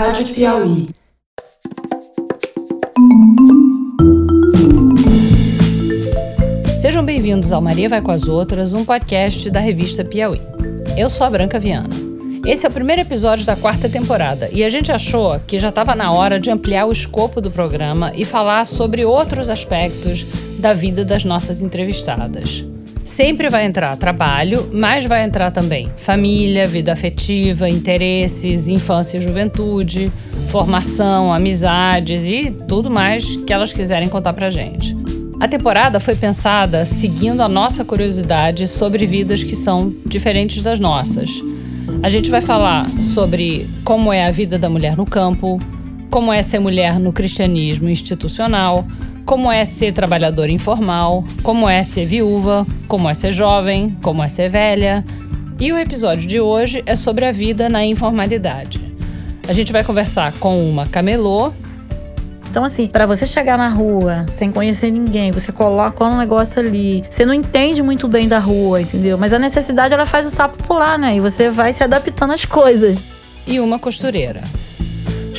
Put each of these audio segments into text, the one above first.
Rádio Piauí. Sejam bem-vindos ao Maria Vai com as Outras, um podcast da revista Piauí. Eu sou a Branca Viana. Esse é o primeiro episódio da quarta temporada e a gente achou que já estava na hora de ampliar o escopo do programa e falar sobre outros aspectos da vida das nossas entrevistadas. Sempre vai entrar trabalho, mas vai entrar também família, vida afetiva, interesses, infância e juventude, formação, amizades e tudo mais que elas quiserem contar pra gente. A temporada foi pensada seguindo a nossa curiosidade sobre vidas que são diferentes das nossas. A gente vai falar sobre como é a vida da mulher no campo, como é ser mulher no cristianismo institucional, como é ser trabalhadora informal, como é ser viúva, como é ser jovem, como é ser velha. E o episódio de hoje é sobre a vida na informalidade. A gente vai conversar com uma camelô. Então, assim, para você chegar na rua sem conhecer ninguém, você coloca um negócio ali, você não entende muito bem da rua, entendeu? Mas a necessidade ela faz o sapo pular, né? E você vai se adaptando às coisas. E uma costureira.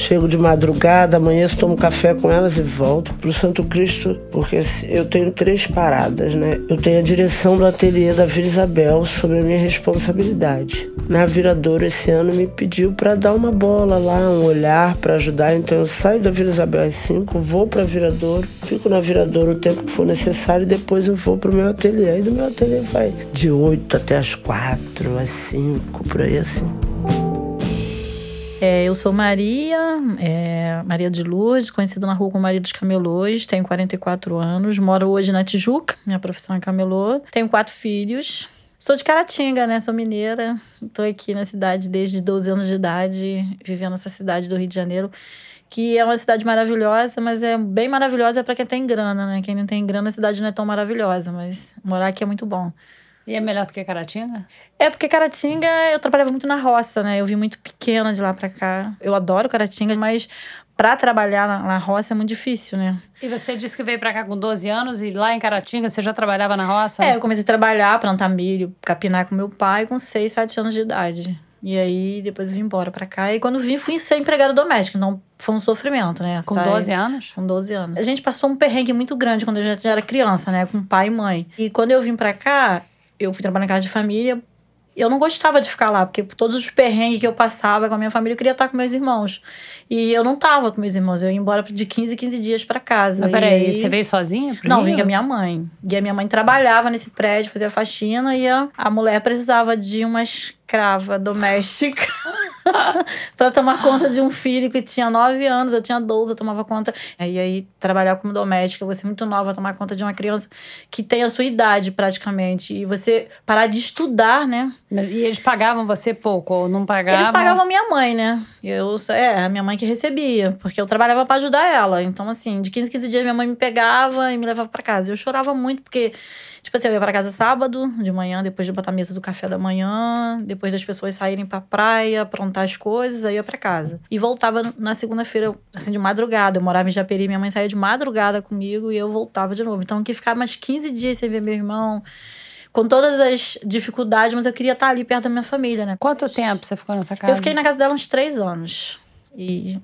Chego de madrugada, amanheço, tomo café com elas e volto pro Santo Cristo, porque eu tenho três paradas, né? Eu tenho a direção do ateliê da Vila Isabel sobre a minha responsabilidade. Na Viradouro esse ano me pediu para dar uma bola lá, um olhar para ajudar, então eu saio da Vila Isabel às 5, vou para Viradouro, fico na Viradouro o tempo que for necessário e depois eu vou pro meu ateliê. Aí do meu ateliê vai de 8 até as 4, às 5, por aí assim. É, eu sou Maria, é, Maria de Luz, conhecida na rua como Maria dos Camelôs, tenho 44 anos, moro hoje na Tijuca, minha profissão é camelô, tenho quatro filhos. Sou de Caratinga, né? Sou mineira. Estou aqui na cidade desde 12 anos de idade, vivendo nessa cidade do Rio de Janeiro, que é uma cidade maravilhosa, mas é bem maravilhosa para quem tem grana, né? Quem não tem grana, a cidade não é tão maravilhosa, mas morar aqui é muito bom. E é melhor do que Caratinga? É, porque Caratinga eu trabalhava muito na roça, né? Eu vim muito pequena de lá pra cá. Eu adoro Caratinga, mas para trabalhar na, na, roça é muito difícil, né? E você disse que veio para cá com 12 anos e lá em Caratinga você já trabalhava na roça? É, eu comecei a trabalhar, plantar milho, capinar com meu pai com 6, 7 anos de idade. E aí depois eu vim embora para cá. E quando vim, fui ser empregada doméstica. Então foi um sofrimento, né? Com Sai... 12 anos? Com 12 anos. A gente passou um perrengue muito grande quando eu já era criança, né? Com pai e mãe. E quando eu vim para cá, eu fui trabalhar na casa de família. Eu não gostava de ficar lá, porque todos os perrengues que eu passava com a minha família, eu queria estar com meus irmãos. E eu não tava com meus irmãos, eu ia embora de 15 15 dias para casa. Mas peraí, aí... você veio sozinha? Pro não, Rio? vim com a minha mãe. E a minha mãe trabalhava nesse prédio, fazia faxina, e a, a mulher precisava de uma escrava doméstica. para tomar conta de um filho que tinha 9 anos, eu tinha 12, eu tomava conta. E aí, trabalhar como doméstica, você é muito nova, tomar conta de uma criança que tem a sua idade praticamente. E você parar de estudar, né? Mas, e eles pagavam você pouco ou não pagavam? Eles pagavam minha mãe, né? Eu, é, a minha mãe que recebia, porque eu trabalhava para ajudar ela. Então, assim, de 15 15 dias minha mãe me pegava e me levava para casa. Eu chorava muito porque Tipo assim, eu ia pra casa sábado, de manhã, depois de botar a mesa do café da manhã, depois das pessoas saírem pra praia, aprontar as coisas, aí ia pra casa. E voltava na segunda-feira, assim, de madrugada. Eu morava em Japeri, minha mãe saía de madrugada comigo e eu voltava de novo. Então, eu queria ficar mais 15 dias sem ver meu irmão com todas as dificuldades, mas eu queria estar ali perto da minha família, né? Quanto tempo você ficou nessa casa? Eu fiquei na casa dela uns três anos. E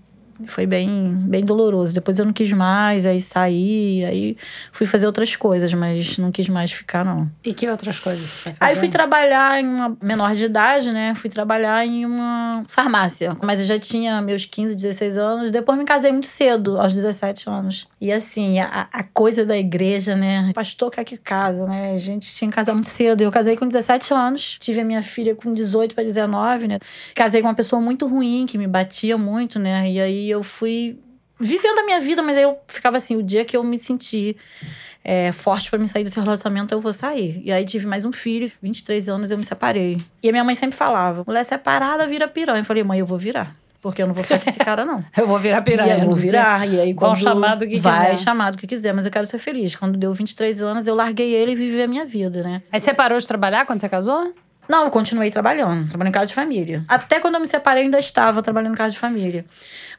foi bem, bem doloroso. Depois eu não quis mais, aí saí, aí fui fazer outras coisas, mas não quis mais ficar, não. E que outras coisas Aí fui trabalhar em uma menor de idade, né? Fui trabalhar em uma farmácia. Mas eu já tinha meus 15, 16 anos. Depois me casei muito cedo, aos 17 anos. E assim, a, a coisa da igreja, né? Pastor quer que casa, né? A gente tinha que casar muito cedo. Eu casei com 17 anos, tive a minha filha com 18 para 19, né? Casei com uma pessoa muito ruim, que me batia muito, né? E aí eu fui vivendo a minha vida, mas aí eu ficava assim, o dia que eu me senti é, forte para me sair desse relacionamento, eu vou sair. E aí tive mais um filho, 23 anos, eu me separei. E a minha mãe sempre falava: mulher separada vira piranha. Eu falei, mãe, eu vou virar. Porque eu não vou ficar com esse cara, não. eu vou virar piranha. E eu vou virar. E aí, quando Vão chamar do que vai quiser. chamar do que quiser, mas eu quero ser feliz. Quando deu 23 anos, eu larguei ele e vivi a minha vida, né? Aí você parou de trabalhar quando você casou? Não, eu continuei trabalhando, trabalhando em casa de família. Até quando eu me separei, eu ainda estava trabalhando em casa de família.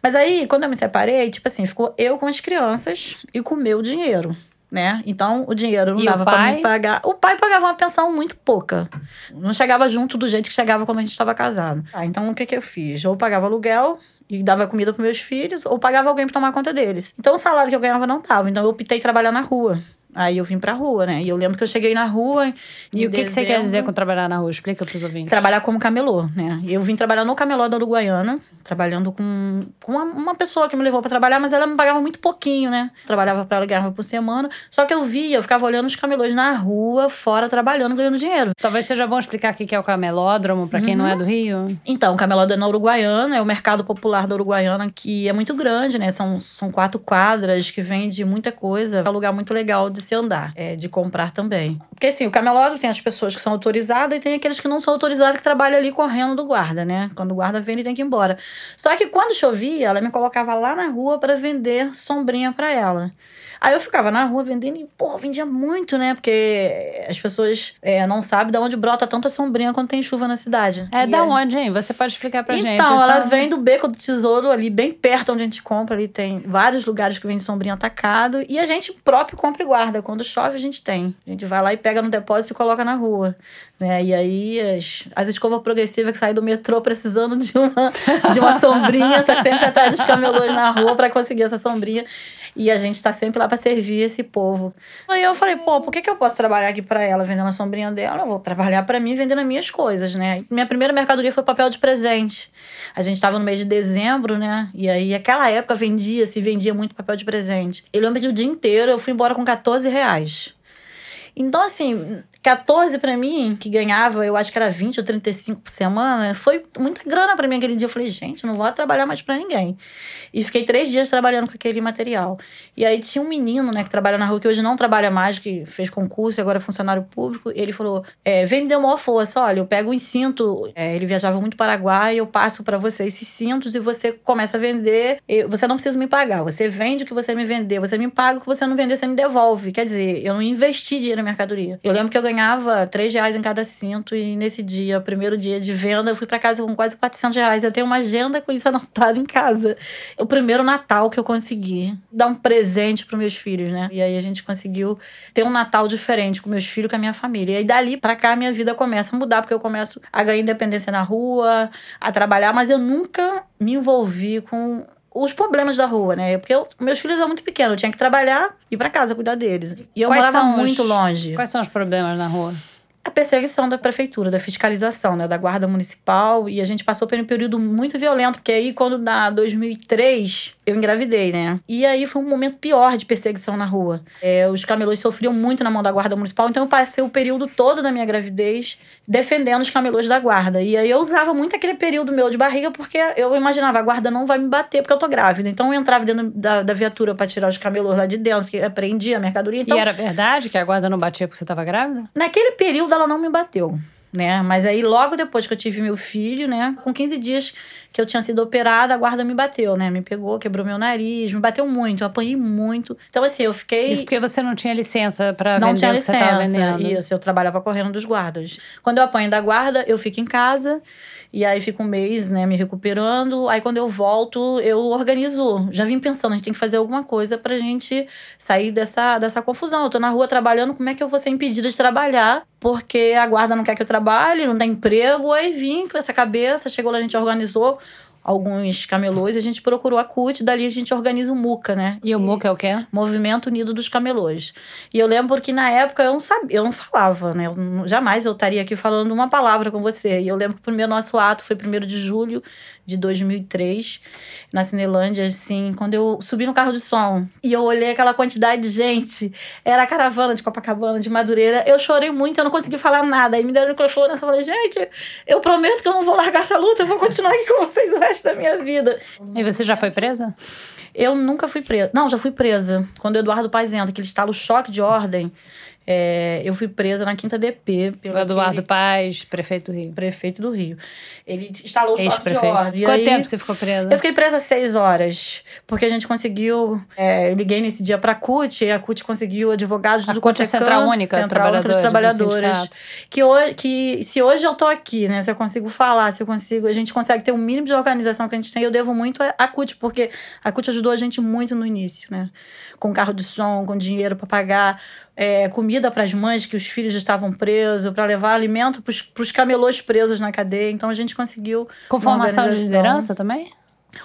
Mas aí, quando eu me separei, tipo assim, ficou eu com as crianças e com o meu dinheiro. Né? Então, o dinheiro não E dava para me pagar. O pai pagava uma pensão muito pouca. Não chegava junto do jeito que chegava quando a gente estava casado. Ah, então, o que, que eu fiz? Ou pagava aluguel, e dava comida para meus filhos, ou pagava alguém para tomar conta deles. Então o salário que eu ganhava não tava. Então eu optei trabalhar na rua. Aí eu vim pra rua, né? E eu lembro que eu cheguei na rua. E o que, que, você quer dizer com trabalhar na rua? Explica pros ouvintes. Trabalhar como camelô, né? Eu vim trabalhar no camelô da Uruguaiana, trabalhando com, com uma, uma pessoa que me levou para trabalhar, mas ela me pagava muito pouquinho, né? Trabalhava para ela, ganhava por semana. Só que eu via, eu ficava olhando os camelôs na rua, fora, trabalhando, ganhando dinheiro. Talvez seja bom explicar o que é o camelódromo, para quem uhum. não é do Rio. Então, o camelódromo é na Uruguaiana, é o mercado popular da Uruguaiana, que é muito grande, né? São, são quatro quadras que vende muita coisa. É um lugar muito legal de se andar. É, de comprar também. Porque assim, o camelódromo tem as pessoas que são autorizadas e tem aqueles que não são autorizados que trabalham ali correndo do guarda, né? Quando o guarda vem, ele tem que ir embora. Só que quando chovia, ela me colocava lá na rua para vender sombrinha para ela. Aí eu ficava na rua vendendo e, pô, vendia muito, né? Porque as pessoas é, não sabem de onde brota tanta sombrinha quando tem chuva na cidade. É, e da é... onde, hein? Você pode explicar pra então, gente. Então, ela vem do Beco do Tesouro, ali bem perto onde a gente compra. Ali tem vários lugares que vende sombrinha atacado. E a gente próprio compra e guarda. Quando chove, a gente tem. A gente vai lá e pega no depósito e coloca na rua. Né? E aí, as, as escovas progressivas que saem do metrô precisando de uma, de uma sombrinha, tá sempre atrás dos camelôs na rua para conseguir essa sombrinha. E a gente tá sempre lá para servir esse povo. Aí eu falei, pô, por que, que eu posso trabalhar aqui para ela vendendo a sombrinha dela? Eu vou trabalhar para mim vendendo as minhas coisas, né? Minha primeira mercadoria foi papel de presente. A gente tava no mês de dezembro, né? E aí, aquela época vendia, se vendia muito papel de presente. Eu lembro que o dia inteiro eu fui embora com 14 reais. Então, assim, 14 para mim, que ganhava, eu acho que era 20 ou 35 por semana, foi muita grana para mim aquele dia. Eu falei, gente, não vou trabalhar mais para ninguém. E fiquei três dias trabalhando com aquele material. E aí tinha um menino, né, que trabalha na rua, que hoje não trabalha mais, que fez concurso e agora é funcionário público. ele falou: é, vem me dar uma força. Olha, eu pego um cinto. É, ele viajava muito para Paraguai, eu passo para você esses cintos e você começa a vender. você não precisa me pagar. Você vende o que você me vender. Você me paga o que você não vender, você me devolve. Quer dizer, eu não investi dinheiro na mercadoria. Eu lembro que eu ganhava 3 reais em cada cinto e nesse dia, primeiro dia de venda, eu fui para casa com quase 400 reais. Eu tenho uma agenda com isso anotado em casa. O primeiro Natal que eu consegui dar um presente para meus filhos, né? E aí a gente conseguiu ter um Natal diferente com meus filhos, com a minha família. E aí dali para cá minha vida começa a mudar, porque eu começo a ganhar independência na rua, a trabalhar, mas eu nunca me envolvi com os problemas da rua, né? Porque eu, meus filhos eram muito pequenos, eu tinha que trabalhar e ir para casa cuidar deles. E eu Quais morava muito os, longe. Quais são os problemas na rua? a perseguição da prefeitura, da fiscalização, né, da guarda municipal, e a gente passou por um período muito violento, porque aí quando na 2003 eu engravidei, né? E aí foi um momento pior de perseguição na rua. É, os camelôs sofriam muito na mão da guarda municipal, então eu passei o período todo da minha gravidez defendendo os camelôs da guarda. E aí eu usava muito aquele período meu de barriga, porque eu imaginava, a guarda não vai me bater porque eu tô grávida. Então eu entrava dentro da, da viatura para tirar os camelôs lá de dentro, que apreendia a mercadoria. Então, e era verdade que a guarda não batia porque você tava grávida? Naquele período ela não me bateu né? Mas aí logo depois que eu tive meu filho, né, com 15 dias que eu tinha sido operada, a guarda me bateu, né? Me pegou, quebrou meu nariz, me bateu muito, eu apanhei muito. Então assim, eu fiquei Isso porque você não tinha licença para vender Não tinha licença. Isso, eu trabalhava correndo dos guardas. Quando eu apanho da guarda, eu fico em casa. E aí fico um mês, né, me recuperando. Aí quando eu volto, eu organizo. Já vim pensando, a gente tem que fazer alguma coisa pra gente sair dessa, dessa confusão. Eu tô na rua trabalhando, como é que eu vou ser impedida de trabalhar? Porque a guarda não quer que eu trabalhe, não dá emprego. Aí vim com essa cabeça, chegou lá, a gente organizou alguns camelôs, a gente procurou a CUT, dali a gente organiza o MUCA, né? E o MUCA é o quê? Movimento Unido dos Camelôs. E eu lembro que na época eu não sabia, eu não falava, né? Eu, jamais eu estaria aqui falando uma palavra com você. E eu lembro que o primeiro nosso ato foi 1 de julho de 2003, na Cinelândia, assim, quando eu subi no carro de som e eu olhei aquela quantidade de gente, era a caravana de Copacabana, de Madureira, eu chorei muito, eu não consegui falar nada. Aí me deram o microfone, eu falei, gente, eu prometo que eu não vou largar essa luta, eu vou continuar aqui com vocês o resto da minha vida. E você já foi presa? Eu nunca fui presa. Não, já fui presa. Quando o Eduardo Paes entra, que ele está no choque de ordem, é, eu fui presa na Quinta DP. Pelo Eduardo aquele... Paz, prefeito do Rio. Prefeito do Rio. Ele instalou o de ordem. Quanto aí, tempo você ficou presa? Eu fiquei presa seis horas. Porque a gente conseguiu... É, eu liguei nesse dia pra CUT e a CUT conseguiu advogados a do CUT é Central Única, Central Única dos Trabalhadores. Que, hoje, que se hoje eu tô aqui, né? Se eu consigo falar, se eu consigo... A gente consegue ter um mínimo de organização que a gente tem. Eu devo muito à CUT, porque a CUT ajudou a gente muito no início, né? Com carro de som, com dinheiro para pagar é, comida para as mães que os filhos estavam presos, para levar alimento para os camelôs presos na cadeia. Então a gente conseguiu. Com formação de liderança também?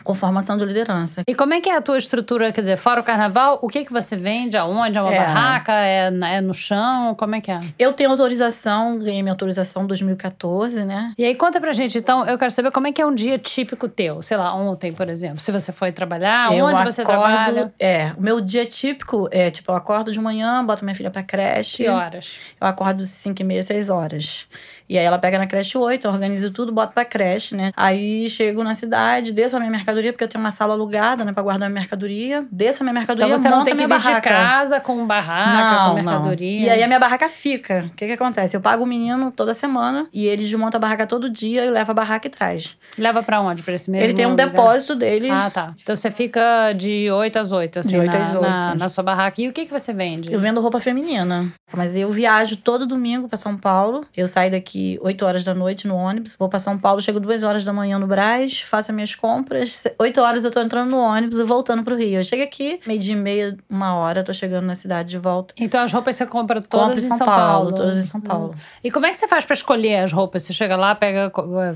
Com formação de liderança. E como é que é a tua estrutura? Quer dizer, fora o carnaval, o que, que você vende? Aonde? É uma É. barraca? É, é no chão? Como é que é? Eu tenho autorização, ganhei minha autorização em 2014, né? E aí, conta pra gente, então, eu quero saber como é que é um dia típico teu. Sei lá, ontem, por exemplo. Se você foi trabalhar, eu onde você acordo- trabalha? É, o meu dia típico é, tipo, eu acordo de manhã, boto minha filha pra creche. Que horas? Eu acordo 5 e meia, 6 horas. E aí ela pega na creche 8, eu organizo tudo, boto pra creche, né? Aí chego na cidade, desço a minha mercadoria, porque eu tenho uma sala alugada, né, pra guardar minha mercadoria. Desço a minha mercadoria, Então você não tem a que vir de casa com barraca, com mercadoria. E aí a minha barraca fica. O que que acontece? Eu pago o menino toda semana e ele desmonta a barraca todo dia e leva a barraca e traz. Leva pra onde? Pra esse mesmo ele tem um lugar? depósito dele. Ah, tá. Então você fica de 8 às 8, assim, De oito na, às oito. Na, na sua barraca. E o que, que você vende? Eu vendo roupa feminina. Mas eu viajo todo domingo pra São Paulo. Eu saio daqui 8 horas da noite no ônibus. Vou pra São Paulo, chego 2 horas da manhã no Brás, faço as minhas compras. 8 horas eu tô entrando no ônibus e voltando pro Rio. Eu chego aqui, meio dia e meia, uma hora, eu tô chegando na cidade de volta. Então as roupas você compra todas em São, São Paulo. Paulo, todas em São Paulo. E como é que você faz pra escolher as roupas? Você chega lá, pega.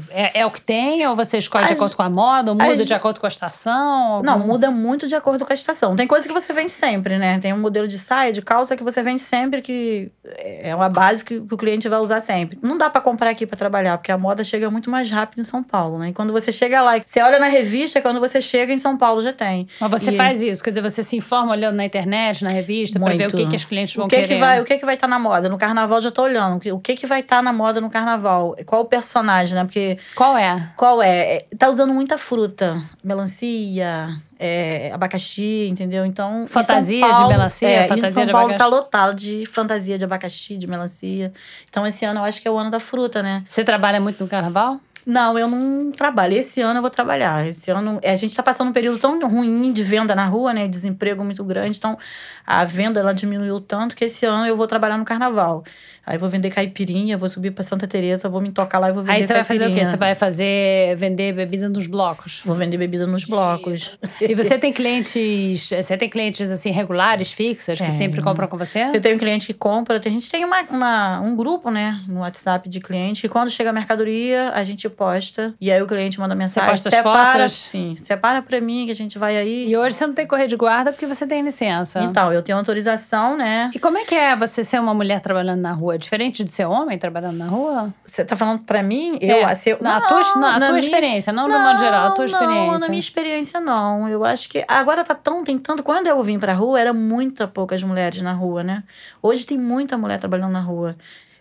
É, é o que tem? Ou você escolhe de As- acordo com a moda? Ou muda as- de acordo com a estação? Não, muda muito de acordo com a estação. Tem coisa que você vende sempre, né? Tem um modelo de saia, de calça que você vende sempre, que é uma base que, que o cliente vai usar sempre. Não dá pra comprar aqui pra trabalhar, porque a moda chega muito mais rápido em São Paulo, né? E quando você chega lá, você olha na revista, quando você chega em São Paulo já tem. Mas você E- faz isso? Quer dizer, você se informa olhando na internet, na revista, pra ver o que, que os clientes vão o que querer? que vai o que que vai estar na moda no carnaval já tô olhando o que- que vai estar na moda no carnaval qual o personagem né porque Qual é? qual é É, tá usando muita fruta melancia é, abacaxi entendeu então Fantasia de Paulo- melancia, é, fantasia em São de Paulo abacaxi. tá lotado de fantasia de abacaxi de melancia então esse ano eu acho que é o ano da fruta né Você trabalha muito no carnaval? não, eu não trabalho. Esse ano eu vou trabalhar. Esse ano a gente está passando um período tão ruim de venda na rua, né? Desemprego muito grande. Então a venda ela diminuiu tanto que esse ano eu vou trabalhar no carnaval. Aí vou vender caipirinha, vou subir para Santa Teresa, vou me tocar lá e vou vender Aí você vai fazer o quê? caipirinha. Você vai fazer vender bebida nos blocos. Vou vender bebida nos blocos. E você tem clientes, você tem clientes assim regulares, fixas, que Tenho. sempre compram com você? Eu tenho cliente que compra, a gente tem uma, uma- um grupo, né, no WhatsApp de cliente, que quando chega a mercadoria, a gente posta. E aí o cliente manda mensagem. posta as separa, fotos? sim, separa pra mim que a gente vai aí. E hoje você não tem correr de guarda porque você tem licença. Então, eu tenho autorização, né? E como é que é você ser uma mulher trabalhando na rua? É Diferente de ser homem trabalhando na rua? Você tá falando pra mim? Eu, É, eu- na tua, na, a tua minha- experiência, não de modo geral, a tua experiência. Não, na minha experiência não. Eu acho que agora tá tão, tem tanto. Quando eu vim pra rua, era muito poucas mulheres na rua, né? Hoje tem muita mulher trabalhando na rua.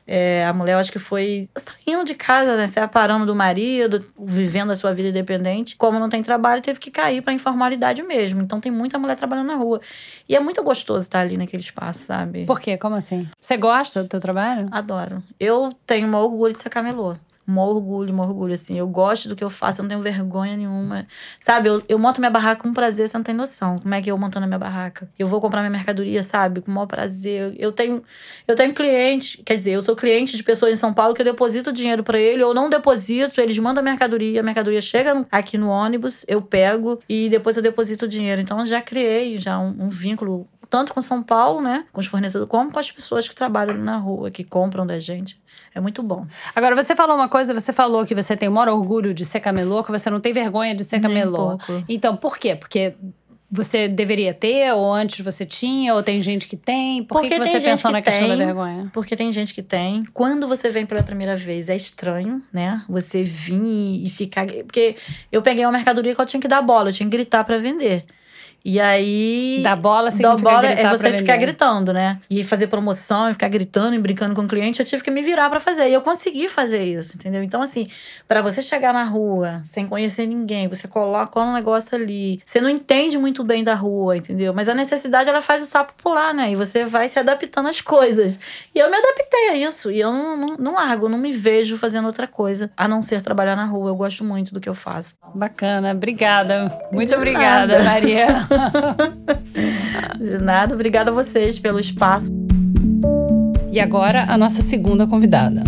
É, a mulher, eu acho que foi saindo de casa, né? Separando do marido, vivendo a sua vida independente. Como não tem trabalho, teve que cair pra informalidade mesmo. Então tem muita mulher trabalhando na rua. E é muito gostoso estar ali naquele espaço, sabe? Por quê? Como assim? Você gosta do teu trabalho? Adoro. Eu tenho um orgulho de ser camelô. Um orgulho, um orgulho, assim. Eu gosto do que eu faço, eu não tenho vergonha nenhuma. Sabe, eu, eu monto minha barraca com prazer, você não tem noção. Como é que eu montando minha barraca? Eu vou comprar minha mercadoria, sabe? Com o maior prazer. Eu tenho, eu tenho clientes, quer dizer, eu sou cliente de pessoas em São Paulo que eu deposito dinheiro pra ele, ou não deposito, eles mandam a mercadoria, a mercadoria chega aqui no ônibus, eu pego e depois eu deposito o dinheiro. Então já criei já um, um vínculo tanto com São Paulo, né, com os fornecedores, como com as pessoas que trabalham na rua, que compram da gente. É muito bom. Agora, você falou uma coisa, você falou que você tem o maior orgulho de ser camelô, que você não tem vergonha de ser um camelô. pouco. Então, por quê? Porque você deveria ter, ou antes você tinha, ou tem gente que tem? Por que, Porque que você pensou que na questão da vergonha? Porque tem gente que tem. Quando você vem pela primeira vez, é estranho, né? Você vir e ficar. Porque eu peguei uma mercadoria que eu tinha que dar bola, eu tinha que gritar pra vender. E aí. Dar bola significa bola é você ficar vender. gritando, né? E fazer promoção, e ficar gritando e brincando com o cliente, eu tive que me virar pra fazer. E eu consegui fazer isso, entendeu? Então, assim, pra você chegar na rua sem conhecer ninguém, você coloca um negócio ali, você não entende muito bem da rua, entendeu? Mas a necessidade, ela faz o sapo pular, né? E você vai se adaptando às coisas. E eu me adaptei a isso. E eu não, não, não largo, não me vejo fazendo outra coisa, a não ser trabalhar na rua. Eu gosto muito do que eu faço. Bacana, obrigada. Muito obrigada. Maria. De nada, obrigada a vocês pelo espaço. e agora, a nossa segunda convidada.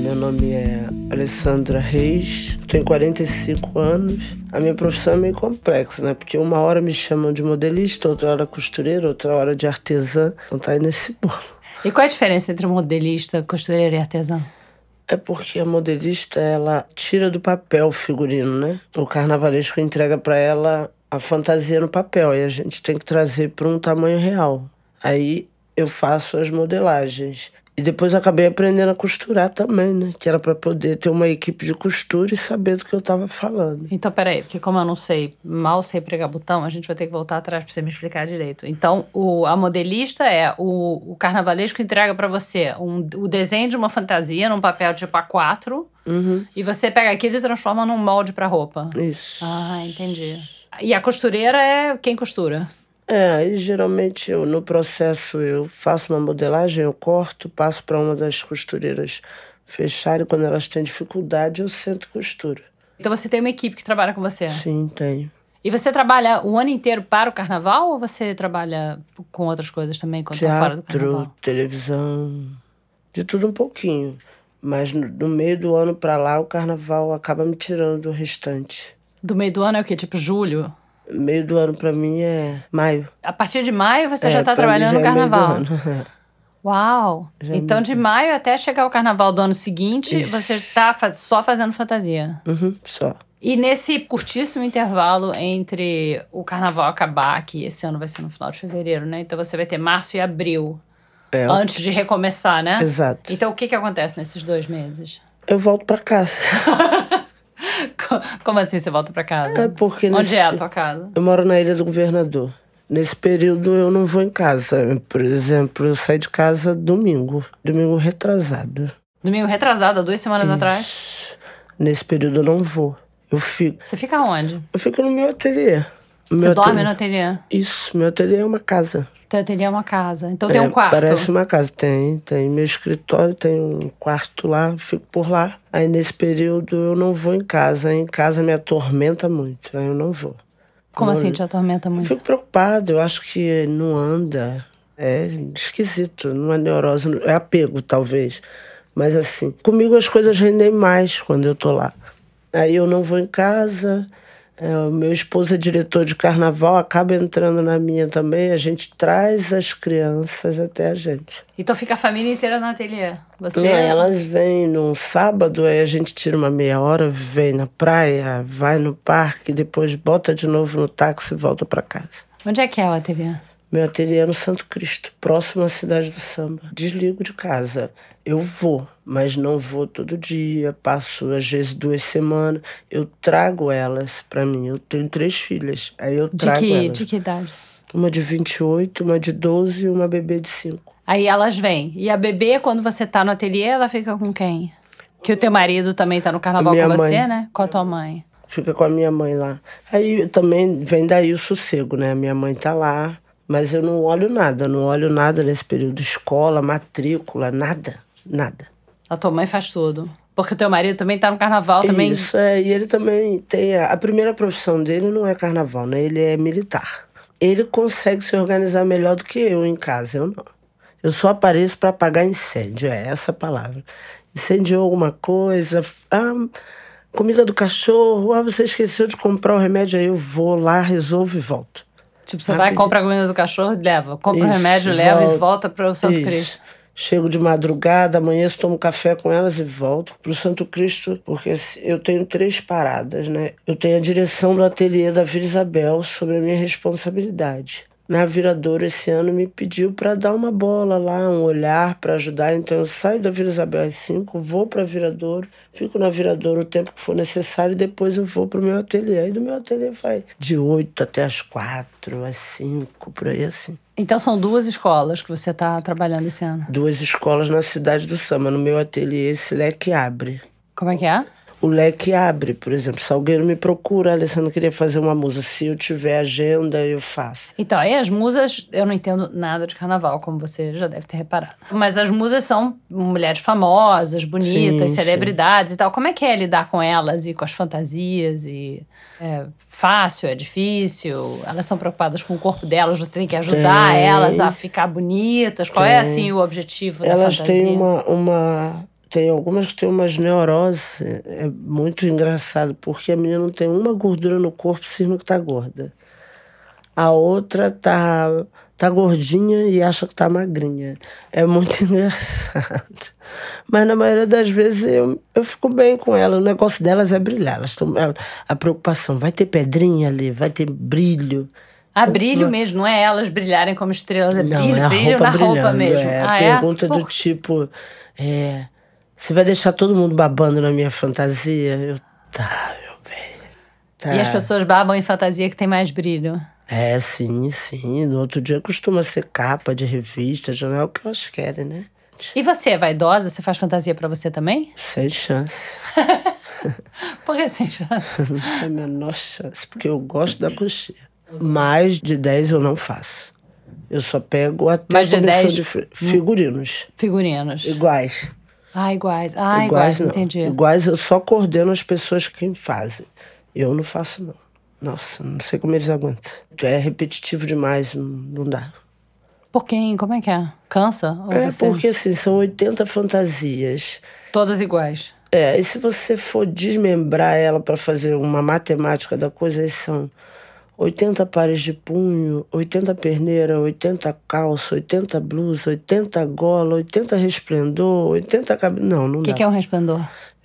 Meu nome é Alessandra Reis, tenho 45 anos. A minha profissão é meio complexa, né? Porque uma hora me chamam de modelista, outra hora costureira, outra hora de artesã. Então tá aí nesse bolo. E qual é a diferença entre modelista, costureira e artesã? É porque a modelista, ela tira do papel o figurino, né? O carnavalesco entrega para ela a fantasia no papel e a gente tem que trazer para um tamanho real. Aí eu faço as modelagens. E depois acabei aprendendo a costurar também, né? Que era para poder ter uma equipe de costura e saber do que eu estava falando. Então, peraí, porque como eu não sei, mal sei pregar botão, a gente vai ter que voltar atrás para você me explicar direito. Então, o, a modelista é o, o carnavalesco entrega para você um, o desenho de uma fantasia num papel tipo A4 uhum. e você pega aquilo e transforma num molde para roupa. Isso. Ah, entendi. E a costureira é quem costura? É, aí geralmente eu, no processo eu faço uma modelagem, eu corto, passo para uma das costureiras fecharem. Quando elas têm dificuldade, eu sento e costuro. Então você tem uma equipe que trabalha com você? Sim, tenho. E você trabalha o ano inteiro para o carnaval ou você trabalha com outras coisas também quando está fora do carnaval? Televisão, de tudo um pouquinho. Mas no, no meio do ano para lá, o carnaval acaba me tirando do restante. Do meio do ano é o quê? Tipo julho? Meio do ano para mim é maio. A partir de maio você é, já está trabalhando no carnaval. É meio do ano. Uau! Já é então, de maio até chegar o carnaval do ano seguinte, Isso. você está faz... só fazendo fantasia. Uhum, só. E nesse curtíssimo intervalo entre o carnaval acabar, que esse ano vai ser no final de fevereiro, né? Então você vai ter março e abril É, antes de recomeçar, né? Exato. Então o que, que acontece nesses dois meses? Eu volto para casa. Co- Como assim você volta pra casa? É porque Onde nesse- é a tua casa? Eu moro na Ilha do Governador. Nesse período eu não vou em casa. Por exemplo, eu saí de casa domingo. Domingo retrasado. Domingo retrasado, há duas semanas atrás. Isso. Nesse período eu não vou. Eu fico. Você fica onde? Eu fico no meu ateliê. O Você meu dorme ateliê- no ateliê? Isso, meu ateliê é uma casa. Ateliê é uma casa. Então tem É, um quarto. Parece uma casa. Tem, tem. Meu escritório tem um quarto lá, fico por lá. Aí nesse período eu não vou em casa. Em casa me atormenta muito. Aí eu não vou. Como Não- assim te atormenta Eu muito? fico preocupado, eu acho que não anda. É esquisito, não é neurose, é apego, talvez. Mas assim, comigo as coisas rendem mais quando eu tô lá. Aí eu não vou em casa, é, o meu esposo é diretor de carnaval, acaba entrando na minha também, a gente traz as crianças até a gente. Então fica a família inteira no ateliê. Você Não, elas vêm num sábado, aí a gente tira uma meia hora, vem na praia, vai no parque, depois bota de novo no táxi e volta para casa. Onde é que é o ateliê? Meu ateliê é no Santo Cristo, próximo à cidade do samba. Desligo de casa. Eu vou, mas não vou todo dia. Passo às vezes duas semanas. Eu trago elas para mim. Eu tenho três filhas. Aí eu De trago que, elas. de que idade? Uma de 28, uma de 12 e uma bebê de 5. Aí elas vêm. E a bebê, quando você tá no ateliê, ela fica com quem? Que o teu marido também tá no carnaval com você, mãe. né? Com a tua mãe. Fica com a minha mãe lá. Aí também vem daí o sossego, né? Minha mãe tá lá. Mas eu não olho nada, não olho nada nesse período. Escola, matrícula, nada. Nada. A tua mãe faz tudo. Porque o teu marido também tá no carnaval, também. Isso, é. E ele também tem. A, a primeira profissão dele não é carnaval, né? Ele é militar. Ele consegue se organizar melhor do que eu em casa, eu não. Eu só apareço para apagar incêndio, é essa a palavra. Incendiou alguma coisa, ah, comida do cachorro, ah, você esqueceu de comprar o remédio, aí eu vou lá, resolvo e volto. Tipo, você vai, Rapidinho. compra a comida do cachorro, leva. Compra o Isso, remédio, leva e volta. volta para o Santo Isso. Cristo. Chego de madrugada, amanheço, tomo café com elas e volto pro Santo Cristo, porque eu tenho três paradas, né? Eu tenho a direção do ateliê da Vila Isabel sobre a minha responsabilidade. Na Viradouro esse ano me pediu para dar uma bola lá, um olhar para ajudar. Então eu saio da Vila Isabel às 5, vou para Viradouro, fico na Viradouro o tempo que for necessário e depois eu vou pro meu ateliê. Aí do meu ateliê vai de 8 até as 4, às 5, por aí assim. Então são duas escolas que você tá trabalhando esse ano. duas escolas na cidade do Samba. No meu ateliê, esse leque abre. Como é que é? O leque abre, por exemplo, Salgueiro me procura, Alessandro queria fazer uma musa. Se eu tiver agenda, eu faço. Então, aí as musas, eu não entendo nada de carnaval, como você já deve ter reparado. Mas as musas são mulheres famosas, bonitas, Sim, celebridades e tal. Como é que é lidar com elas e com as fantasias? E é fácil, é difícil? Elas são preocupadas com o corpo delas, você tem que ajudar Tem. elas a ficar bonitas? Qual é, Tem. assim, o objetivo da Elas fantasia? têm uma, uma. Tem algumas que têm umas neuroses. É muito engraçado, porque a menina não tem uma gordura no corpo, cisma que tá gorda. A outra tá tá gordinha e acha que tá magrinha. É muito engraçado. Mas na maioria das vezes eu, eu fico bem com ela. O negócio delas é brilhar. Elas tão, a preocupação, vai ter pedrinha ali, vai ter brilho. Ah, brilho mesmo, não é elas brilharem como estrelas, é Não, brilho, é a brilho roupa na roupa mesmo. É, ah, pergunta é? do tipo, é, você vai deixar todo mundo babando na minha fantasia? Eu, tá, meu bem. Tá. E as pessoas babam em fantasia que tem mais brilho. É, sim, sim. No outro dia costuma ser capa de revista, jornal, o que elas querem, né? E você é vaidosa? Você faz fantasia pra você também? Sem chance. Por que sem chance? Não tem a menor chance, porque eu gosto da coxinha. Mais de 10 eu não faço. Eu só pego até Mais de comissão 10? de fi- figurinos. Figurinos. Iguais. Ah, iguais. Ah, iguais, não. entendi. Iguais eu só coordeno as pessoas que fazem. Eu não faço, não. Nossa, não sei como eles aguentam. É repetitivo demais, não- não dá. Por quem? Como é que é? Cansa? Ou É você... porque assim, são 80 fantasias. Todas iguais. É, e se você for desmembrar ela para fazer uma matemática da coisa, aí são 80 pares de punho, 80 perneira, 80 calça, 80 blusa, 80 gola, 80 resplendor, 80 cabelo. Não, não O que, dá. que é um resplendor?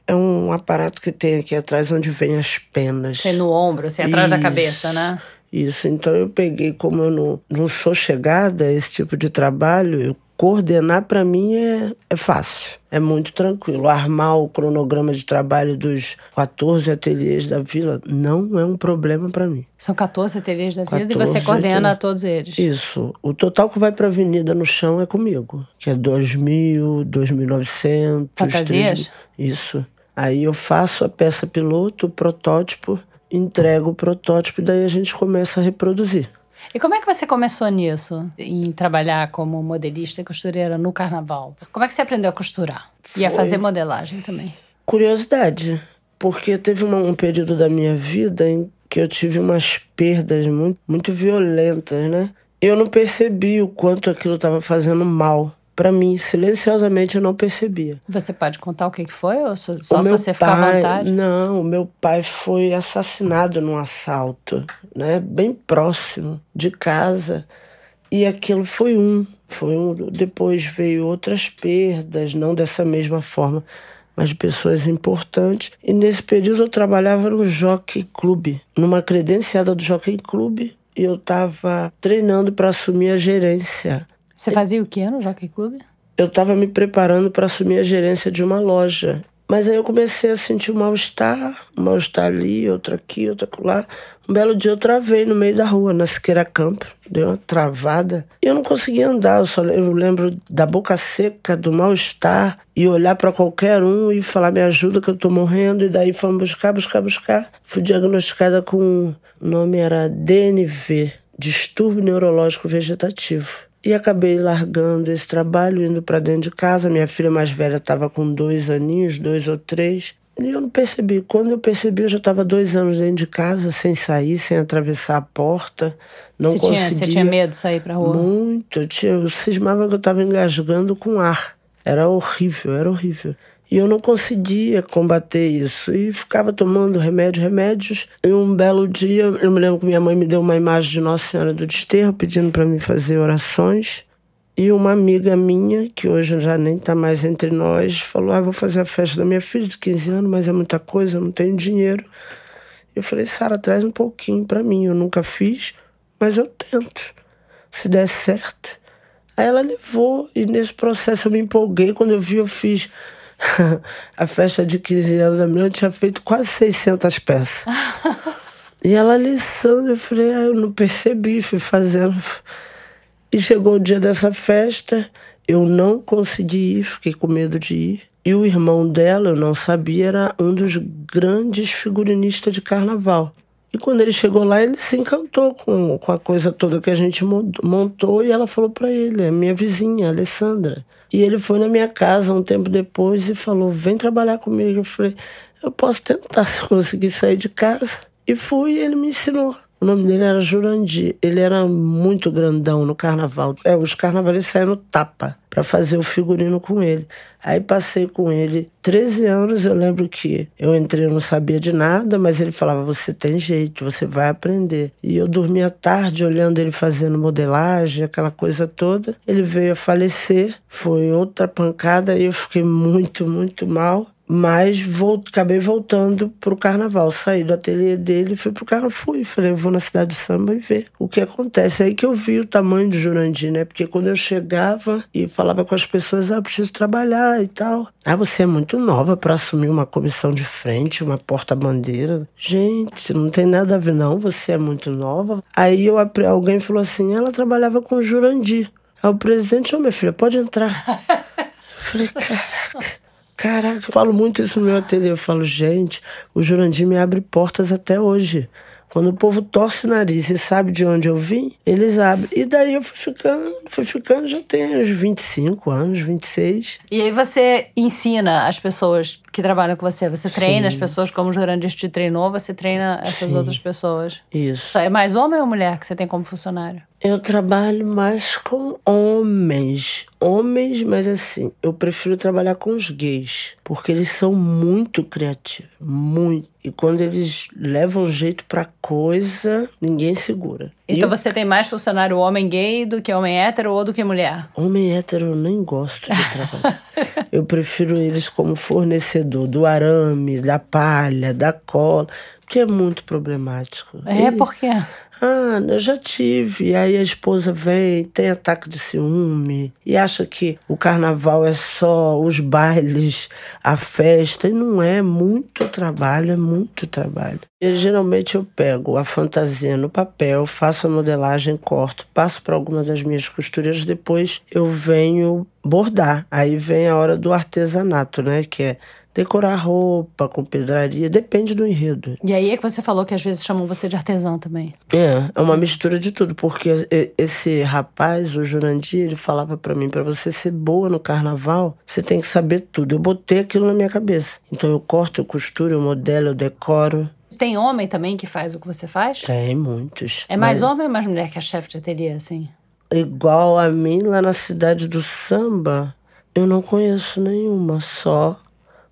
É um aparato que tem aqui atrás onde vem as penas. Tem no ombro, assim, atrás da Isso, cabeça, né? Isso, então eu peguei, como eu não, não sou chegada a esse tipo de trabalho, eu coordenar para mim é, é fácil, é muito tranquilo. Armar o cronograma de trabalho dos 14 ateliês da vila não é um problema para mim. São 14 ateliês da vida e 14 você coordena ateliês. todos eles. Isso. O total que vai para avenida no chão é comigo, que é 2.000, 2.900. Fantasias? 3.000. Isso. Aí eu faço a peça piloto, o protótipo, entrego o protótipo e daí a gente começa a reproduzir. E como é que você começou nisso? Em trabalhar como modelista e costureira no carnaval? Como é que você aprendeu a costurar? E a Foi- fazer modelagem também? Curiosidade, porque teve um período da minha vida em que eu tive umas perdas muito, muito violentas, né? Eu não percebi o quanto aquilo estava fazendo mal. Para mim, silenciosamente, eu não percebia. Você pode contar o que foi? Ou só, só se você ficar à pai, vontade? Não, o meu pai foi assassinado num assalto, né? Bem próximo de casa. E aquilo foi um. Foi um. Depois veio outras perdas, não dessa mesma forma, mas de pessoas importantes. E nesse período eu trabalhava no Jockey Club, numa credenciada do Jockey Club, e eu estava treinando para assumir a gerência. Você fazia o quê no Jockey Club? Eu estava me preparando para assumir a gerência de uma loja. Mas aí eu comecei a sentir um mal-estar, um mal-estar ali, outro aqui, outro lá. Um belo dia eu travei no meio da rua, na Siqueira Campo, deu uma travada. E eu não conseguia andar, eu só eu lembro da boca seca, do mal-estar, e olhar para qualquer um e falar: me ajuda que eu tô morrendo. E daí fomos buscar, buscar, buscar. Fui diagnosticada com. O nome era DNV Distúrbio Neurológico Vegetativo. E acabei largando esse trabalho, indo para dentro de casa. Minha filha mais velha estava com dois aninhos, dois ou três. E eu não percebi. Quando eu percebi, eu já estava dois anos dentro de casa, sem sair, sem atravessar a porta. Não você, conseguia. tinha, você tinha medo de sair pra rua? Muito. Eu, tinha, eu cismava que eu estava engasgando com ar. Era horrível, era horrível. E eu não conseguia combater isso. E ficava tomando remédio, remédios. E um belo dia, eu me lembro que minha mãe me deu uma imagem de Nossa Senhora do Desterro, pedindo para mim fazer orações. E uma amiga minha, que hoje já nem está mais entre nós, falou: Ah, vou fazer a festa da minha filha de 15 anos, mas é muita coisa, eu não tenho dinheiro. Eu falei: Sara, traz um pouquinho para mim. Eu nunca fiz, mas eu tento. Se der certo. Aí ela levou, e nesse processo eu me empolguei. Quando eu vi, eu fiz a festa de 15 anos da minha, eu tinha feito quase 600 peças. e ela liçando, eu falei, ah, eu não percebi, fui fazendo. E chegou o dia dessa festa, eu não consegui ir, fiquei com medo de ir. E o irmão dela, eu não sabia, era um dos grandes figurinistas de carnaval. E quando ele chegou lá, ele se encantou com, com a coisa toda que a gente mon- montou e ela falou para ele, é minha vizinha, a Alessandra. E ele foi na minha casa um tempo depois e falou, vem trabalhar comigo. Eu falei, eu posso tentar se eu conseguir sair de casa. E fui ele me ensinou. O nome dele era Jurandir. Ele era muito grandão no carnaval. É, os carnavalistas saíram no tapa para fazer o figurino com ele. Aí passei com ele 13 anos. Eu lembro que eu entrei, eu não sabia de nada, mas ele falava: Você tem jeito, você vai aprender. E eu dormia tarde olhando ele fazendo modelagem, aquela coisa toda. Ele veio a falecer, foi outra pancada e eu fiquei muito, muito mal. Mas vou, acabei voltando pro carnaval. Saí do ateliê dele, fui pro carnaval. Fui, falei, vou na cidade de samba e ver o que acontece. Aí que eu vi o tamanho do Jurandir, né? Porque quando eu chegava e falava com as pessoas, ah, preciso trabalhar e tal. Ah, você é muito nova para assumir uma comissão de frente, uma porta-bandeira. Gente, não tem nada a ver, não. Você é muito nova. Aí eu, alguém falou assim: ela trabalhava com o Jurandir. Aí o presidente, ô oh, minha filha, pode entrar. eu falei, caraca. Caraca, eu falo muito isso no meu ateliê. Eu falo, gente, o Jurandir me abre portas até hoje. Quando o povo torce o nariz e sabe de onde eu vim, eles abrem. E daí eu fui ficando, fui ficando, já tenho uns 25 anos, 26. E aí você ensina as pessoas que trabalham com você? Você treina Sim. as pessoas como o Jurandir te treinou, você treina essas Sim. outras pessoas? Isso. É mais homem ou mulher que você tem como funcionário? Eu trabalho mais com homens. Homens, mas assim, eu prefiro trabalhar com os gays. Porque eles são muito criativos. Muito. E quando eles levam jeito pra coisa, ninguém segura. Então eu... você tem mais funcionário homem gay do que homem hétero ou do que mulher? Homem hétero eu nem gosto de trabalhar. eu prefiro eles como fornecedor do arame, da palha, da cola. Que é muito problemático. É, e... por quê? Ah, eu já tive. E aí a esposa vem, tem ataque de ciúme e acha que o carnaval é só os bailes, a festa. E não é muito trabalho, é muito trabalho. E geralmente eu pego a fantasia no papel, faço a modelagem, corto, passo para alguma das minhas costureiras, depois eu venho bordar. Aí vem a hora do artesanato, né? Que é decorar roupa com pedraria, depende do enredo. E aí é que você falou que às vezes chamam você de artesão também. É, é uma mistura de tudo, porque esse rapaz, o Jurandir, ele falava para mim, para você ser boa no carnaval, você tem que saber tudo. Eu botei aquilo na minha cabeça. Então eu corto, eu costuro, eu modelo, eu decoro. Tem homem também que faz o que você faz? Tem, muitos. É mais mas... homem ou mais mulher que é chefe de ateliê, assim? Igual a mim, lá na cidade do samba, eu não conheço nenhuma, só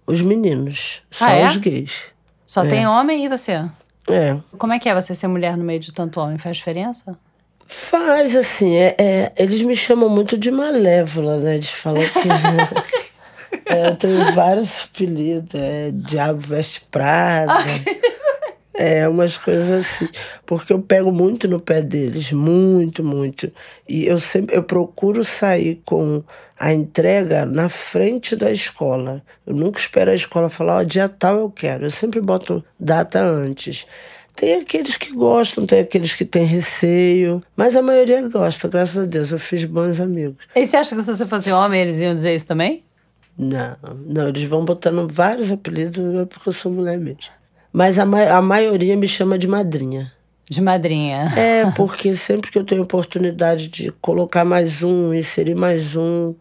os meninos, só ah, é? os gays. Só é. tem homem e você? É. Como é que é você ser mulher no meio de tanto homem? Faz diferença? Faz, assim, é, é eles me chamam muito de malévola, né? De falar que. é, eu tenho vários apelidos, é Diabo Veste Prada. É, umas coisas assim. Porque eu pego muito no pé deles, muito, muito. E eu sempre eu procuro sair com a entrega na frente da escola. Eu nunca espero a escola falar, ó, oh, dia tal eu quero. Eu sempre boto data antes. Tem aqueles que gostam, tem aqueles que têm receio, mas a maioria gosta, graças a Deus. Eu fiz bons amigos. E você acha que se você fosse homem, eles iam dizer isso também? Não, não, eles vão botando vários apelidos é porque eu sou mulher mesmo. Mas a, ma a maioria me chama de madrinha. De madrinha. É, porque sempre que eu tenho oportunidade de colocar mais um, inserir mais um,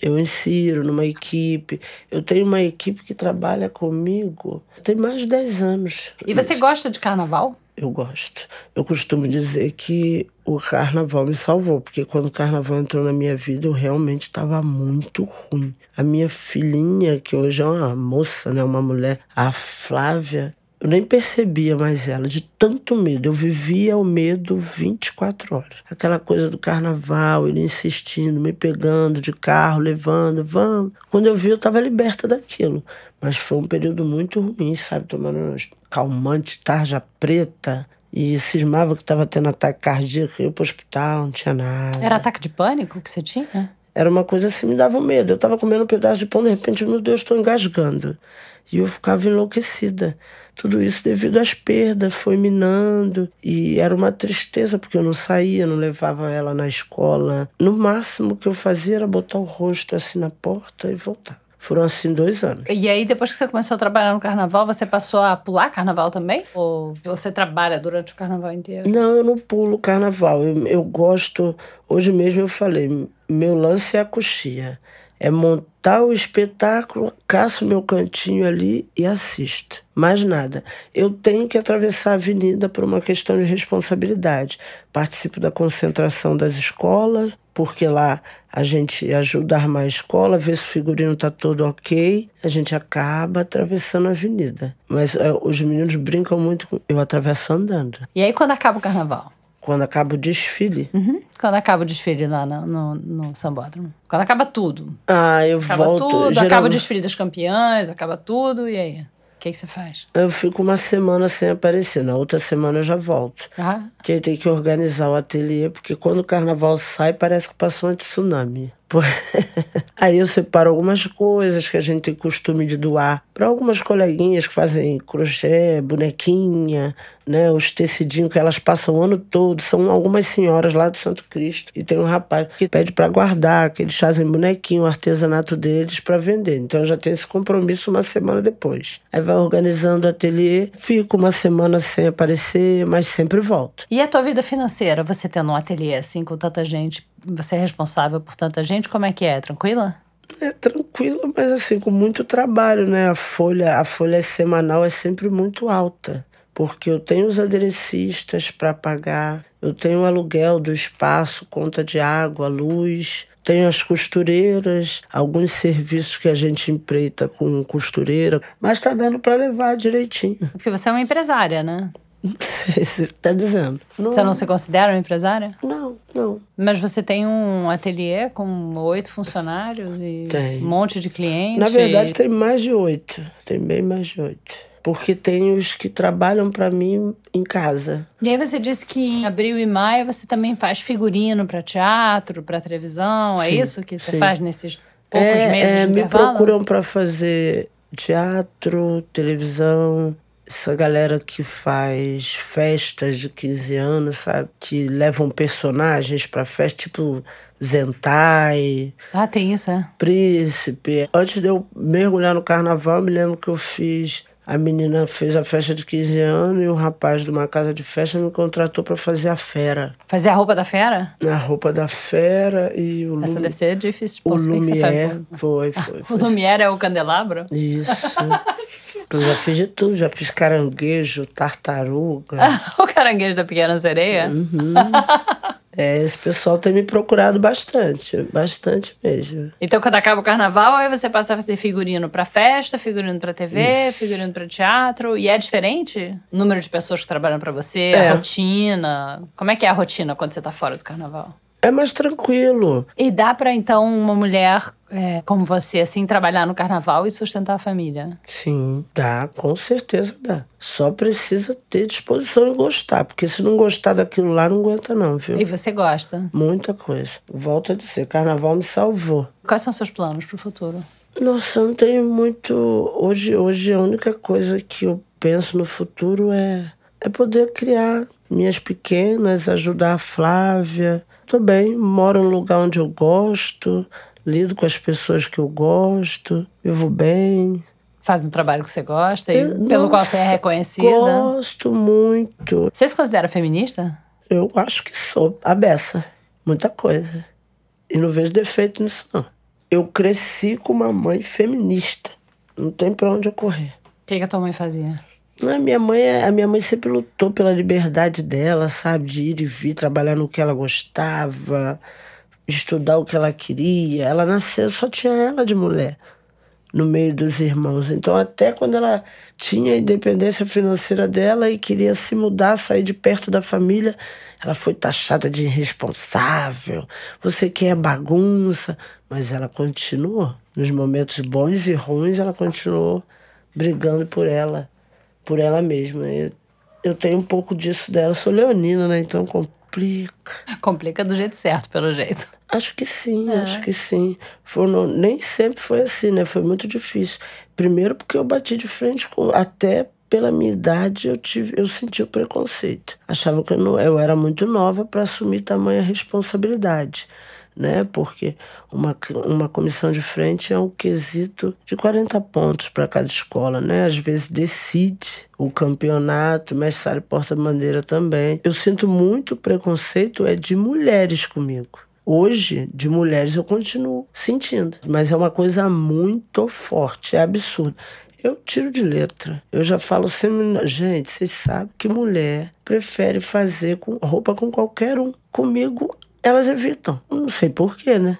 eu insiro numa equipe. Eu tenho uma equipe que trabalha comigo tem mais de 10 anos. E você gosta de carnaval? Eu gosto. Eu costumo dizer que o carnaval me salvou, porque quando o carnaval entrou na minha vida, eu realmente estava muito ruim. A minha filhinha, que hoje é uma moça, né, uma mulher, a Flávia, eu nem percebia mais ela, de tanto medo. Eu vivia o medo 24 horas. Aquela coisa do carnaval, ele insistindo, me pegando de carro, levando, vamos. Quando eu vi, eu estava liberta daquilo. Mas foi um período muito ruim, sabe? Tomando calmante, tarja preta. E cismava que estava tendo ataque cardíaco, ia para o hospital, não tinha nada. Era ataque de pânico que você tinha? Era uma coisa assim, me dava medo. Eu estava comendo um pedaço de pão, de repente, meu Deus, estou engasgando. E eu ficava enlouquecida. Tudo isso devido às perdas, foi minando. E era uma tristeza, porque eu não saía, não levava ela na escola. No máximo que eu fazia era botar o rosto assim na porta e voltar. Foram assim dois anos. E aí, depois que você começou a trabalhar no carnaval, você passou a pular carnaval também? Ou você trabalha durante o carnaval inteiro? Não, eu não pulo carnaval. Eu, eu gosto. Hoje mesmo eu falei, meu lance é a coxia. É montar o espetáculo, caço meu cantinho ali e assisto. Mais nada. Eu tenho que atravessar a avenida por uma questão de responsabilidade. Participo da concentração das escolas, porque lá a gente ajuda a armar a escola, vê se o figurino tá todo ok, a gente acaba atravessando a avenida. Mas é, os meninos brincam muito, com... eu atravesso andando. E aí quando acaba o carnaval? Quando acaba o desfile. Uhum. Quando acaba o desfile lá no, no, no Sambódromo. Quando acaba tudo. Ah, eu acaba volto. tudo, geral... acaba o desfile das campeãs, acaba tudo, e aí? O que, que você faz? Eu fico uma semana sem aparecer. Na outra semana eu já volto. Ah. Que aí tem que organizar o ateliê, porque quando o carnaval sai, parece que passou um tsunami. Aí eu separo algumas coisas que a gente tem costume de doar para algumas coleguinhas que fazem crochê, bonequinha, né? Os tecidinhos que elas passam o ano todo. São algumas senhoras lá do Santo Cristo. E tem um rapaz que pede para guardar, que eles fazem bonequinho, o artesanato deles para vender. Então eu já tenho esse compromisso uma semana depois. Aí vai organizando o ateliê, fico uma semana sem aparecer, mas sempre volto. E a tua vida financeira, você tendo um ateliê assim com tanta gente, você é responsável por tanta gente, como é que é? Tranquila? É tranquila, mas assim, com muito trabalho, né? A folha, a folha semanal é sempre muito alta, porque eu tenho os aderecistas para pagar, eu tenho o aluguel do espaço, conta de água, luz, tenho as costureiras, alguns serviços que a gente empreita com costureira, mas tá dando para levar direitinho. Porque você é uma empresária, né? Não sei se você tá dizendo. Não, você não se considera uma empresária? Não, não. Mas você tem um ateliê com oito funcionários e tem. um monte de clientes? Na verdade, tem mais de oito. Tem bem mais de oito. Porque tem os que trabalham para mim em casa. E aí você disse que em abril e maio você também faz figurino para teatro, para televisão. Sim, é isso que você sim. faz nesses poucos é, meses é, de Me intervalo? procuram para fazer teatro, televisão, essa galera que faz festas de 15 anos, sabe? Que levam personagens pra festa, tipo Zentai, Ah, tem isso, é. Príncipe. Antes de eu mergulhar no carnaval, me lembro que eu fiz. A menina fez a festa de 15 anos e o rapaz de uma casa de festa me contratou pra fazer a fera. Fazer a roupa da fera? A roupa da fera e o Essa deve ser difícil de o Lumière. faz- Foi, foi. O foi. Lumière é o candelabro? Isso. Eu já fiz de tudo, já fiz caranguejo, tartaruga. o caranguejo da pequena sereia? Uhum. É, esse pessoal tem me procurado bastante, bastante mesmo. Então, quando acaba o carnaval, aí você passa a fazer figurino pra festa, figurino pra TV, figurino pra teatro. E é diferente? O número de pessoas que trabalham pra você, É. a rotina. Como é que é a rotina quando você tá fora do carnaval? É mais tranquilo. E dá pra, então, uma mulher é, como você, assim, trabalhar no carnaval e sustentar a família? Sim, dá, com certeza dá. Só precisa ter disposição e gostar, porque se não gostar daquilo lá, não aguenta não, viu? E você gosta? Muita coisa. Volto a dizer, carnaval me salvou. Quais são seus planos pro futuro? Nossa, eu não tenho muito. Hoje, hoje a única coisa que eu penso no futuro é, é poder criar minhas pequenas, ajudar a Flávia. Tô bem, moro num lugar onde eu gosto, lido com as pessoas que eu gosto, vivo bem. Faz um trabalho que você gosta e Eu- pelo qual você é nossa, reconhecida? Gosto muito. Você se considera feminista? Eu acho que sou a beça. Muita coisa. E não vejo defeito nisso, não. Eu cresci com uma mãe feminista. Não tem pra onde eu correr. O que, que a tua mãe fazia? Minha mãe, é- a minha mãe sempre lutou pela liberdade dela, sabe? De ir e vir, trabalhar no que ela gostava, estudar o que ela queria. Ela nasceu, só tinha ela de mulher no meio dos irmãos. Então, até quando ela tinha a independência financeira dela e queria se mudar, sair de perto da família, ela foi taxada de irresponsável. Você quer bagunça. Mas ela continuou. Nos momentos bons e ruins, ela continuou brigando por ela, por ela mesma. Eu, eu tenho um pouco disso dela. Eu sou leonina, né? Então complica. Complica do jeito certo, pelo jeito. Acho que sim, acho que sim. Foi no- nem sempre foi assim, né? Foi muito difícil. Primeiro porque eu bati de frente com. Até pela minha idade eu, tive, eu senti o preconceito. Achava que eu, não, eu era muito nova para assumir tamanha responsabilidade. Né? Porque uma, uma comissão de frente é um quesito de 40 pontos para cada escola, né? Às vezes decide o campeonato, mestre porta-bandeira também. Eu sinto muito preconceito é de mulheres comigo. Hoje, de mulheres, eu continuo sentindo. Mas é uma coisa muito forte, é absurdo. Eu tiro de letra. Eu já falo sempre, gente, vocês sabem que mulher prefere fazer com roupa com qualquer um. Comigo, elas evitam. Não sei porquê, né?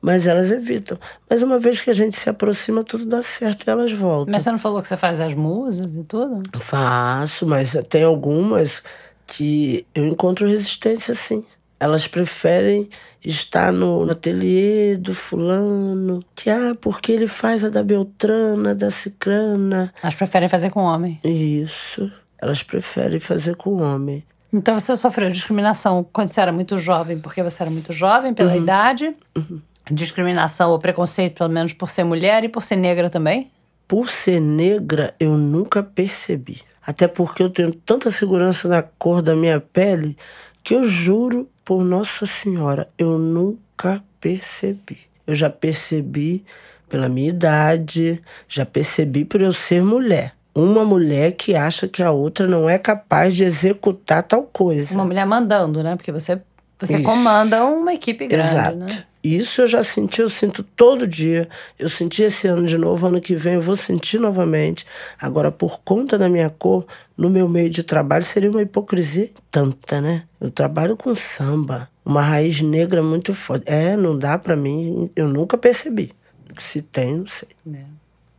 Mas elas evitam. Mas uma vez que a gente se aproxima, tudo dá certo e elas voltam. Mas você não falou que você faz as musas e tudo? Faço, mas tem algumas que eu encontro resistência, sim. Elas preferem estar no ateliê do fulano, que ah, porque ele faz a da Beltrana, da Cicrana. Elas preferem fazer com homem. Isso. Elas preferem fazer com homem. Então você sofreu discriminação quando você era muito jovem, porque você era muito jovem pela uhum. idade. Uhum. Discriminação ou preconceito, pelo menos por ser mulher e por ser negra também? Por ser negra, eu nunca percebi. Até porque eu tenho tanta segurança na cor da minha pele que eu juro por Nossa Senhora, eu nunca percebi. Eu já percebi pela minha idade, já percebi por eu ser mulher. Uma mulher que acha que a outra não é capaz de executar tal coisa. Uma mulher mandando, né? Porque você, você comanda uma equipe grande, Exato. né? Isso eu já senti, eu sinto todo dia. Eu senti esse ano de novo, ano que vem eu vou sentir novamente. Agora, por conta da minha cor, no meu meio de trabalho seria uma hipocrisia tanta, né? Eu trabalho com samba, uma raiz negra muito forte. É, não dá para mim, eu nunca percebi. Se tem, não sei. É.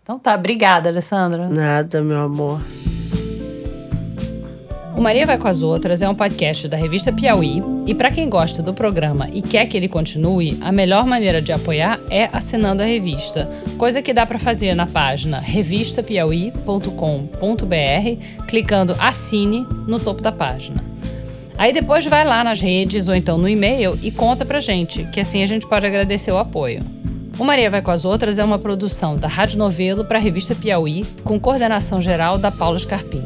Então tá, obrigada, Alessandra. Nada, meu amor. O Maria Vai com as Outras é um podcast da revista Piauí e para quem gosta do programa e quer que ele continue, a melhor maneira de apoiar é assinando a revista, coisa que dá para fazer na página revistapiauí.com.br, clicando Assine no topo da página. Aí depois vai lá nas redes ou então no e-mail e conta pra gente, que assim a gente pode agradecer o apoio. O Maria Vai com as Outras é uma produção da Rádio Novelo para a revista Piauí, com coordenação geral da Paula Scarpim.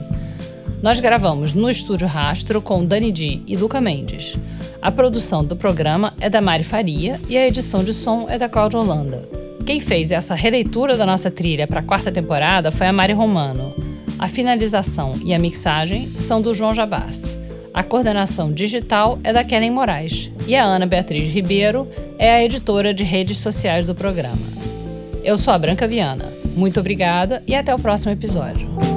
Nós gravamos no Estúdio Rastro com Dani Di e Luca Mendes. A produção do programa é da Mari Faria e a edição de som é da Cláudia Holanda. Quem fez essa releitura da nossa trilha para a quarta temporada foi a Mari Romano. A finalização e a mixagem são do João Jabassi. A coordenação digital é da Kellen Moraes e a Ana Beatriz Ribeiro é a editora de redes sociais do programa. Eu sou a Branca Viana. Muito obrigada e até o próximo episódio.